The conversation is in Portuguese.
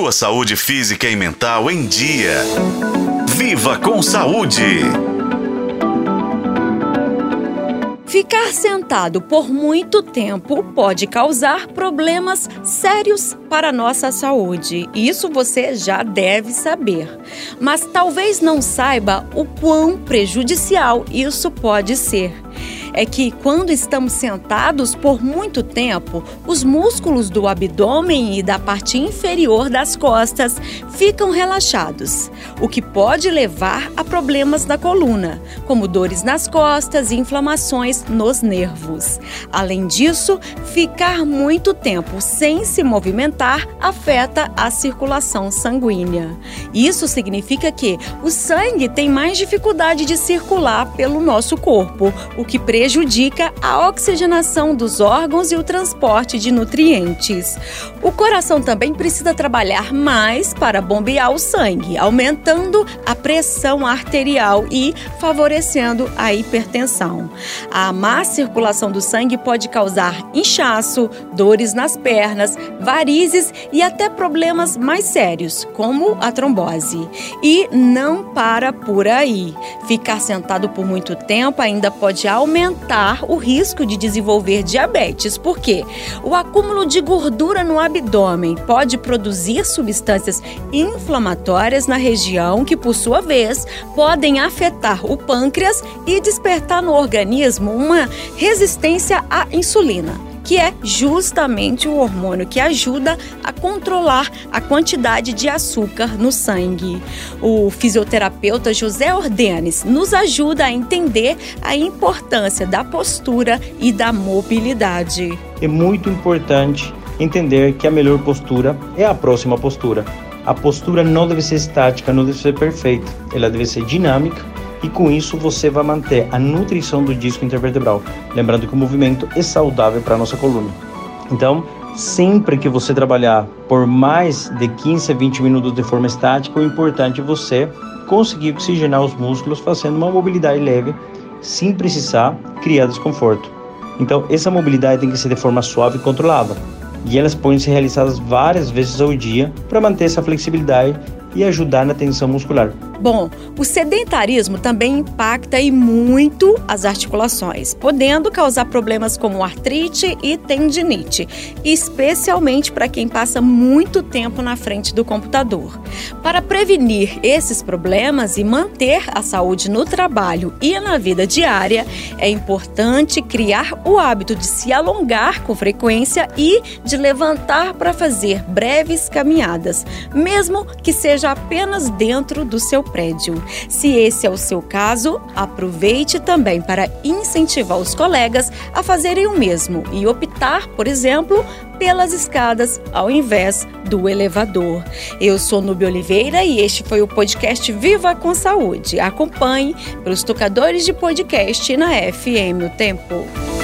Sua saúde física e mental em dia. Viva com saúde! Ficar sentado por muito tempo pode causar problemas sérios para nossa saúde. Isso você já deve saber. Mas talvez não saiba o quão prejudicial isso pode ser é que quando estamos sentados por muito tempo, os músculos do abdômen e da parte inferior das costas ficam relaxados, o que pode levar a problemas da coluna, como dores nas costas e inflamações nos nervos. Além disso, ficar muito tempo sem se movimentar afeta a circulação sanguínea. Isso significa que o sangue tem mais dificuldade de circular pelo nosso corpo, o que prejudica a oxigenação dos órgãos e o transporte de nutrientes. O coração também precisa trabalhar mais para bombear o sangue, aumentando a pressão arterial e favorecendo a hipertensão. A má circulação do sangue pode causar inchaço, dores nas pernas, varizes e até problemas mais sérios, como a trombose. E não para por aí. Ficar sentado por muito tempo ainda pode aumentar o risco de desenvolver diabetes, porque o acúmulo de gordura no abdômen pode produzir substâncias inflamatórias na região que, por sua vez, podem afetar o pâncreas e despertar no organismo uma resistência à insulina que é justamente o hormônio que ajuda a controlar a quantidade de açúcar no sangue. O fisioterapeuta José Ordenes nos ajuda a entender a importância da postura e da mobilidade. É muito importante entender que a melhor postura é a próxima postura. A postura não deve ser estática, não deve ser perfeita, ela deve ser dinâmica e com isso você vai manter a nutrição do disco intervertebral. Lembrando que o movimento é saudável para a nossa coluna. Então, sempre que você trabalhar por mais de 15 a 20 minutos de forma estática, o importante é você conseguir oxigenar os músculos fazendo uma mobilidade leve, sem precisar criar desconforto. Então, essa mobilidade tem que ser de forma suave e controlada. E elas podem ser realizadas várias vezes ao dia para manter essa flexibilidade e ajudar na tensão muscular. Bom, o sedentarismo também impacta e muito as articulações, podendo causar problemas como artrite e tendinite, especialmente para quem passa muito tempo na frente do computador. Para prevenir esses problemas e manter a saúde no trabalho e na vida diária, é importante criar o hábito de se alongar com frequência e de levantar para fazer breves caminhadas, mesmo que seja apenas dentro do seu prédio. Se esse é o seu caso, aproveite também para incentivar os colegas a fazerem o mesmo e optar, por exemplo, pelas escadas ao invés do elevador. Eu sou Nubia Oliveira e este foi o podcast Viva com Saúde. Acompanhe pelos tocadores de podcast na FM O Tempo.